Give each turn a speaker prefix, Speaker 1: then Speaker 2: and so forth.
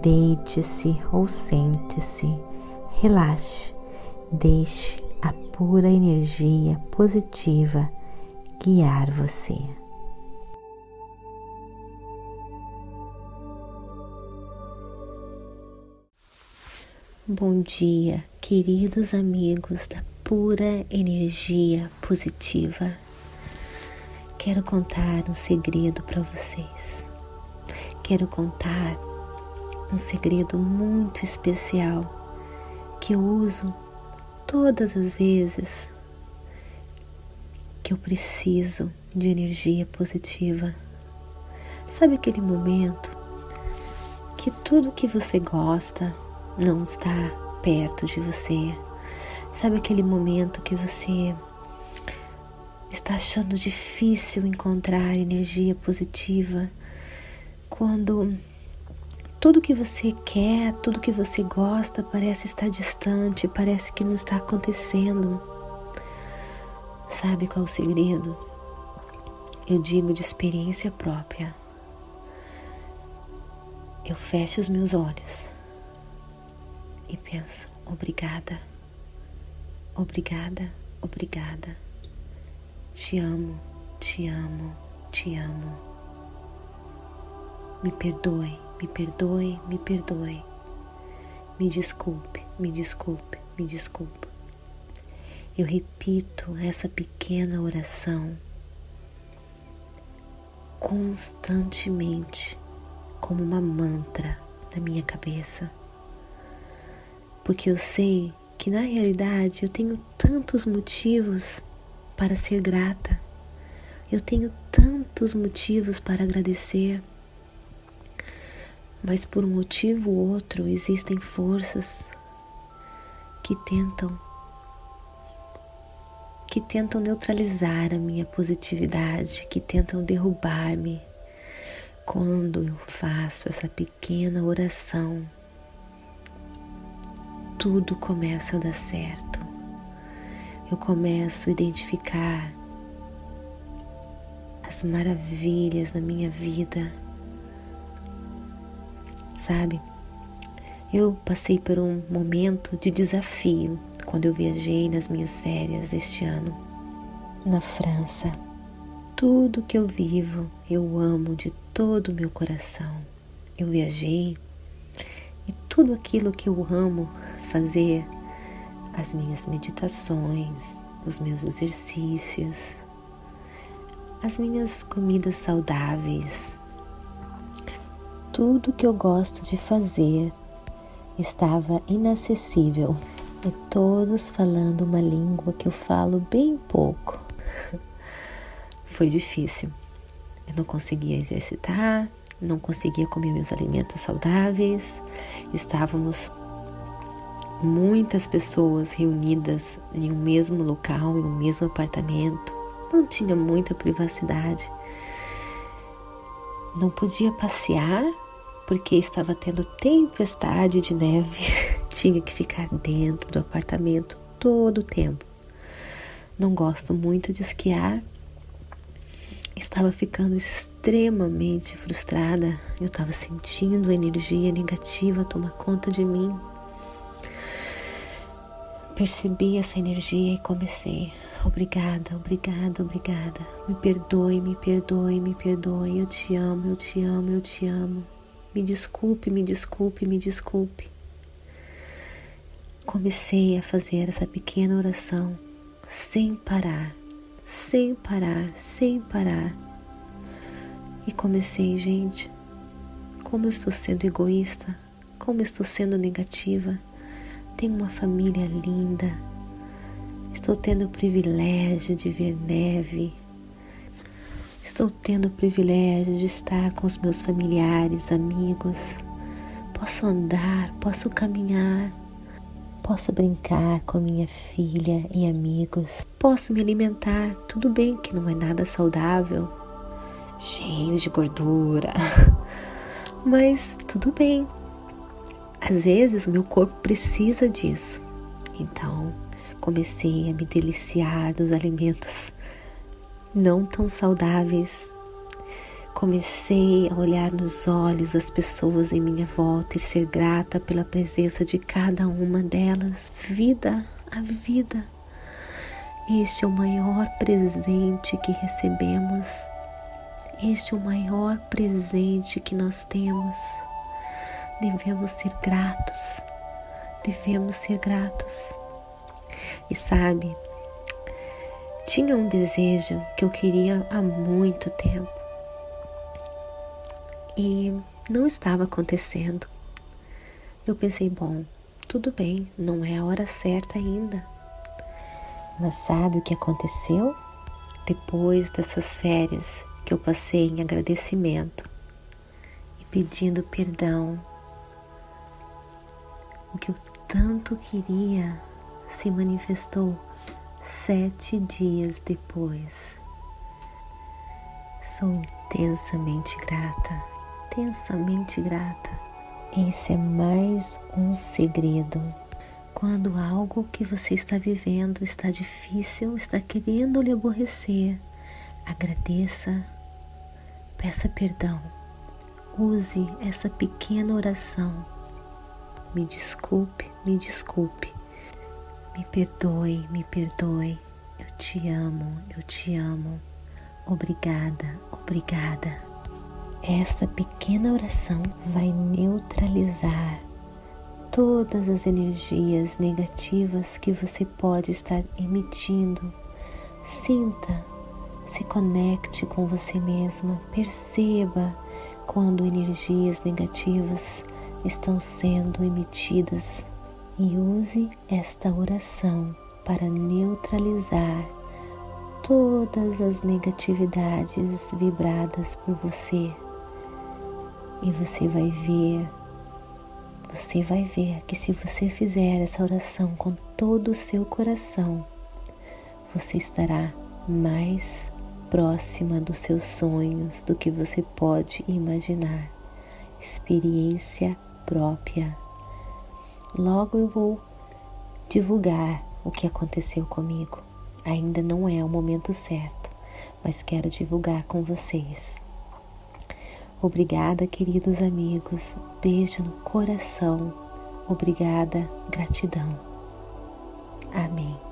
Speaker 1: deite-se ou sente-se, relaxe, deixe a pura energia positiva guiar você. Bom dia, queridos amigos da pura energia positiva. Quero contar um segredo para vocês. Quero contar um segredo muito especial que eu uso todas as vezes que eu preciso de energia positiva. Sabe aquele momento que tudo que você gosta, não está perto de você. Sabe aquele momento que você está achando difícil encontrar energia positiva quando tudo que você quer, tudo que você gosta parece estar distante, parece que não está acontecendo. Sabe qual é o segredo? Eu digo de experiência própria. Eu fecho os meus olhos e penso: obrigada, obrigada, obrigada. Te amo, te amo, te amo. Me perdoe, me perdoe, me perdoe. Me desculpe, me desculpe, me desculpe. Eu repito essa pequena oração constantemente, como uma mantra na minha cabeça porque eu sei que na realidade eu tenho tantos motivos para ser grata, eu tenho tantos motivos para agradecer, mas por um motivo ou outro existem forças que tentam que tentam neutralizar a minha positividade, que tentam derrubar-me quando eu faço essa pequena oração tudo começa a dar certo. Eu começo a identificar as maravilhas na minha vida. Sabe? Eu passei por um momento de desafio quando eu viajei nas minhas férias este ano na França. Tudo que eu vivo, eu amo de todo o meu coração. Eu viajei e tudo aquilo que eu amo fazer as minhas meditações, os meus exercícios, as minhas comidas saudáveis. Tudo que eu gosto de fazer estava inacessível e todos falando uma língua que eu falo bem pouco. Foi difícil. Eu não conseguia exercitar, não conseguia comer meus alimentos saudáveis, estávamos muitas pessoas reunidas em um mesmo local, em um mesmo apartamento. Não tinha muita privacidade. Não podia passear porque estava tendo tempestade de neve. tinha que ficar dentro do apartamento todo o tempo. Não gosto muito de esquiar. Estava ficando extremamente frustrada. Eu estava sentindo a energia negativa tomar conta de mim. Percebi essa energia e comecei. Obrigada, obrigada, obrigada. Me perdoe, me perdoe, me perdoe. Eu te amo, eu te amo, eu te amo. Me desculpe, me desculpe, me desculpe. Comecei a fazer essa pequena oração sem parar, sem parar, sem parar. E comecei, gente, como estou sendo egoísta, como estou sendo negativa tenho uma família linda. Estou tendo o privilégio de ver neve. Estou tendo o privilégio de estar com os meus familiares, amigos. posso andar, posso caminhar, posso brincar com minha filha e amigos, posso me alimentar. Tudo bem que não é nada saudável, cheio de gordura, mas tudo bem. Às vezes meu corpo precisa disso. Então, comecei a me deliciar dos alimentos não tão saudáveis. Comecei a olhar nos olhos das pessoas em minha volta e ser grata pela presença de cada uma delas. Vida, a vida. Este é o maior presente que recebemos. Este é o maior presente que nós temos. Devemos ser gratos. Devemos ser gratos. E sabe, tinha um desejo que eu queria há muito tempo e não estava acontecendo. Eu pensei, bom, tudo bem, não é a hora certa ainda. Mas sabe o que aconteceu? Depois dessas férias que eu passei em agradecimento e pedindo perdão, o que eu tanto queria se manifestou sete dias depois. Sou intensamente grata, intensamente grata. Esse é mais um segredo. Quando algo que você está vivendo está difícil, está querendo lhe aborrecer, agradeça, peça perdão. Use essa pequena oração. Me desculpe, me desculpe me perdoe, me perdoe. Eu te amo, eu te amo. Obrigada, obrigada. Esta pequena oração vai neutralizar todas as energias negativas que você pode estar emitindo. Sinta, se conecte com você mesma, perceba quando energias negativas estão sendo emitidas e use esta oração para neutralizar todas as negatividades vibradas por você. E você vai ver, você vai ver que se você fizer essa oração com todo o seu coração, você estará mais próxima dos seus sonhos do que você pode imaginar. Experiência própria. Logo eu vou divulgar o que aconteceu comigo. Ainda não é o momento certo, mas quero divulgar com vocês. Obrigada, queridos amigos. Beijo no coração. Obrigada, gratidão. Amém.